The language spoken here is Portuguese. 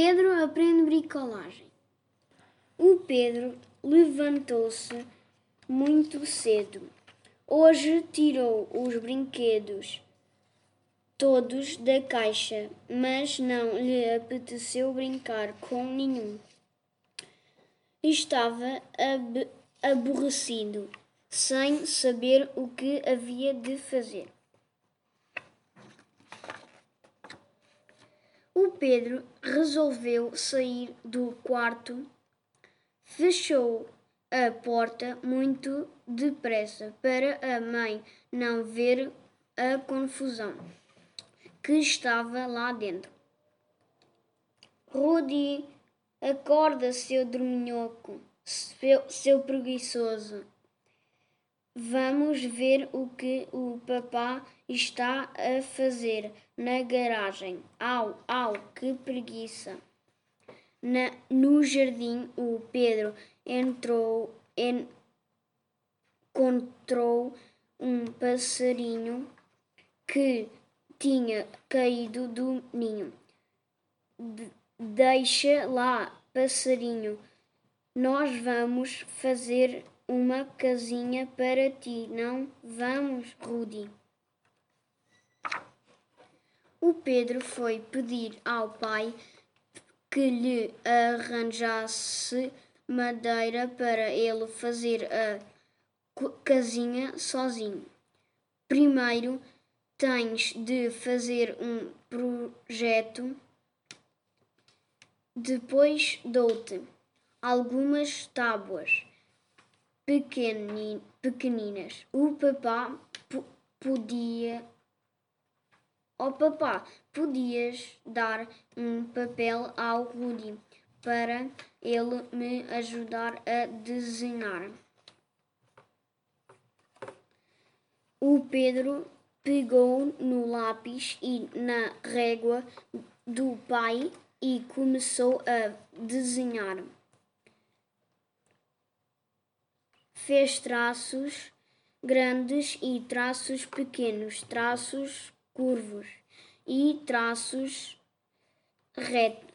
Pedro aprende bricolagem. O Pedro levantou-se muito cedo. Hoje tirou os brinquedos todos da caixa, mas não lhe apeteceu brincar com nenhum. Estava ab aborrecido, sem saber o que havia de fazer. O Pedro resolveu sair do quarto, fechou a porta muito depressa para a mãe não ver a confusão que estava lá dentro. Rudy, acorda, seu dorminhoco, seu, seu preguiçoso. Vamos ver o que o papá está a fazer na garagem. Au, au, que preguiça! Na, no jardim, o Pedro entrou, en, encontrou um passarinho que tinha caído do ninho. De, deixa lá, passarinho, nós vamos fazer uma casinha para ti, não vamos, Rudy? O Pedro foi pedir ao pai que lhe arranjasse madeira para ele fazer a casinha sozinho. Primeiro tens de fazer um projeto, depois dou-te algumas tábuas pequeninas. O papá podia. Oh papá, podias dar um papel ao Rudy para ele me ajudar a desenhar. O Pedro pegou no lápis e na régua do pai e começou a desenhar. Fez traços grandes e traços pequenos, traços curvos e traços retos